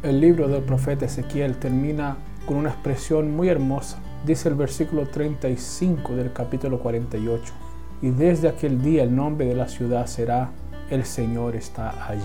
El libro del profeta Ezequiel termina con una expresión muy hermosa. Dice el versículo 35 del capítulo 48. Y desde aquel día el nombre de la ciudad será El Señor está allí.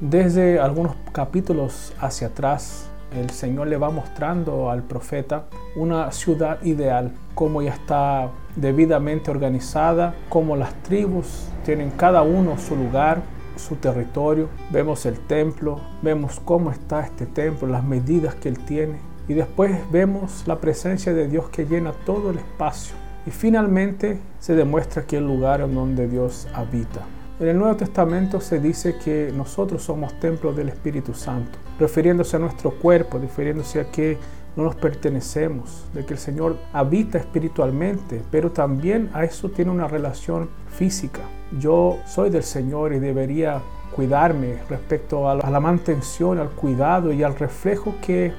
Desde algunos capítulos hacia atrás, el Señor le va mostrando al profeta una ciudad ideal, cómo ya está debidamente organizada, cómo las tribus tienen cada uno su lugar, su territorio, vemos el templo, vemos cómo está este templo, las medidas que él tiene y después vemos la presencia de Dios que llena todo el espacio y finalmente se demuestra que el lugar en donde Dios habita. En el Nuevo Testamento se dice que nosotros somos templos del Espíritu Santo, refiriéndose a nuestro cuerpo, refiriéndose a que no nos pertenecemos, de que el Señor habita espiritualmente, pero también a eso tiene una relación física. Yo soy del Señor y debería cuidarme respecto a la mantención, al cuidado y al reflejo que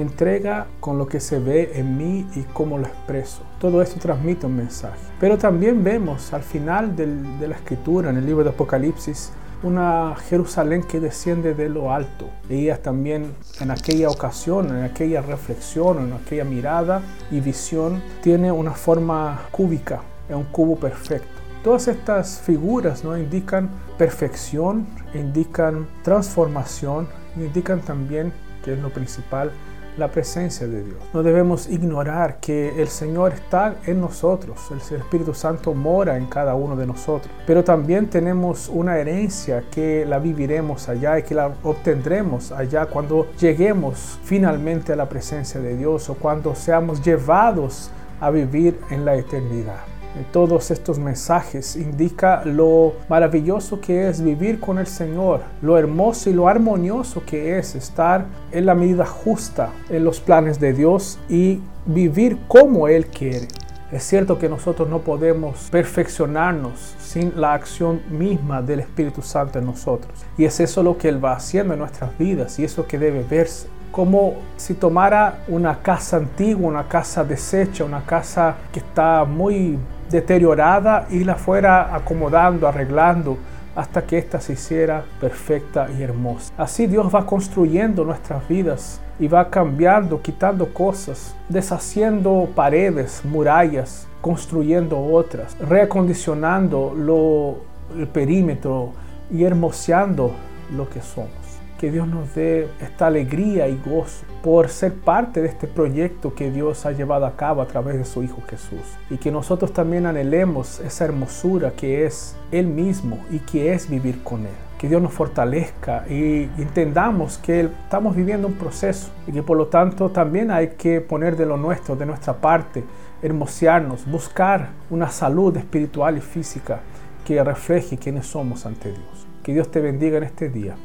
entrega con lo que se ve en mí y cómo lo expreso. Todo esto transmite un mensaje. Pero también vemos al final de la escritura, en el libro de Apocalipsis, una Jerusalén que desciende de lo alto. Ella también en aquella ocasión, en aquella reflexión, en aquella mirada y visión, tiene una forma cúbica, es un cubo perfecto. Todas estas figuras ¿no? indican perfección, indican transformación, indican también, que es lo principal, la presencia de Dios. No debemos ignorar que el Señor está en nosotros, el Espíritu Santo mora en cada uno de nosotros, pero también tenemos una herencia que la viviremos allá y que la obtendremos allá cuando lleguemos finalmente a la presencia de Dios o cuando seamos llevados a vivir en la eternidad todos estos mensajes indica lo maravilloso que es vivir con el Señor, lo hermoso y lo armonioso que es estar en la medida justa en los planes de Dios y vivir como Él quiere. Es cierto que nosotros no podemos perfeccionarnos sin la acción misma del Espíritu Santo en nosotros. Y es eso lo que Él va haciendo en nuestras vidas y eso que debe verse. Como si tomara una casa antigua, una casa deshecha, una casa que está muy deteriorada y la fuera acomodando, arreglando hasta que ésta se hiciera perfecta y hermosa. Así Dios va construyendo nuestras vidas y va cambiando, quitando cosas, deshaciendo paredes, murallas, construyendo otras, reacondicionando lo, el perímetro y hermoseando lo que somos que Dios nos dé esta alegría y gozo por ser parte de este proyecto que Dios ha llevado a cabo a través de su Hijo Jesús. Y que nosotros también anhelemos esa hermosura que es Él mismo y que es vivir con Él. Que Dios nos fortalezca y entendamos que estamos viviendo un proceso y que por lo tanto también hay que poner de lo nuestro, de nuestra parte, hermosearnos, buscar una salud espiritual y física que refleje quiénes somos ante Dios. Que Dios te bendiga en este día.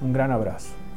Un gran abrazo.